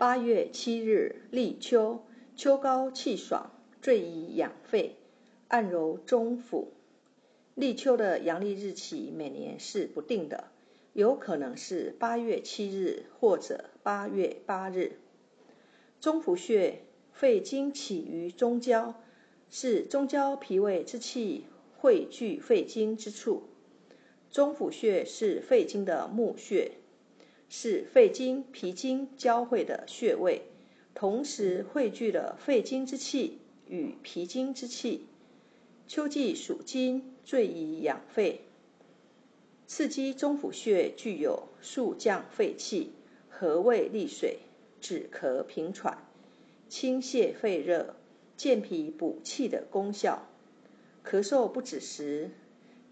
八月七日，立秋，秋高气爽，最宜养肺，按揉中府。立秋的阳历日期每年是不定的，有可能是八月七日或者八月八日。中府穴，肺经起于中焦，是中焦脾胃之气汇聚肺经之处。中府穴是肺经的募穴。是肺经、脾经交汇的穴位，同时汇聚了肺经之气与脾经之气。秋季属金，最宜养肺。刺激中府穴具有速降肺气、和胃利水、止咳平喘、清泻肺热、健脾补气的功效。咳嗽不止时，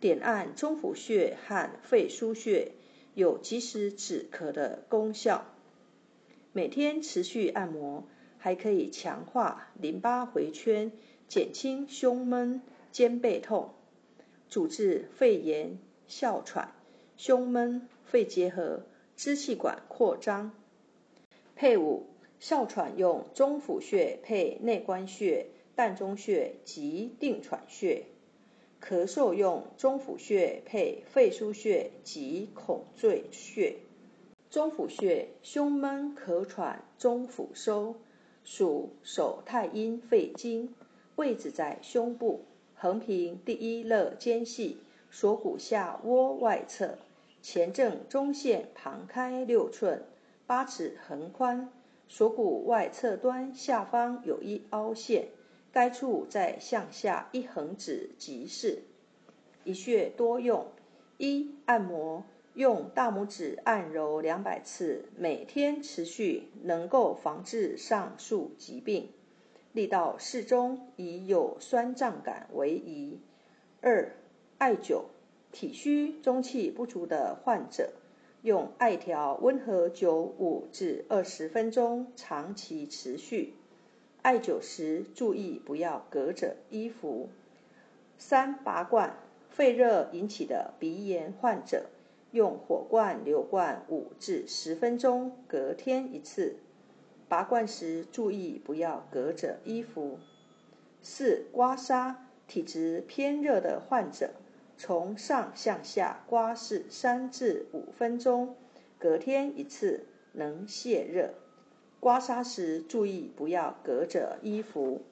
点按中府穴和肺腧穴。有及时止咳的功效。每天持续按摩，还可以强化淋巴回圈，减轻胸闷、肩背痛，主治肺炎、哮喘、胸闷、肺结核、支气管扩张。配伍哮喘用中府穴配内关穴、膻中穴及定喘穴。咳嗽用中府穴配肺腧穴及孔最穴。中府穴，胸闷咳喘，中府收，属手太阴肺经，位置在胸部横平第一肋间隙锁骨下窝外侧，前正中线旁开六寸，八尺横宽，锁骨外侧端下方有一凹陷。该处再向下一横指即是。一穴多用：一、按摩，用大拇指按揉两百次，每天持续，能够防治上述疾病。力道适中，以有酸胀感为宜。二、艾灸，体虚中气不足的患者，用艾条温和灸五至二十分钟，长期持续。艾灸时注意不要隔着衣服。三拔罐，肺热引起的鼻炎患者，用火罐流罐五至十分钟，隔天一次。拔罐时注意不要隔着衣服。四刮痧，体质偏热的患者，从上向下刮拭三至五分钟，隔天一次，能泄热。刮痧时注意不要隔着衣服。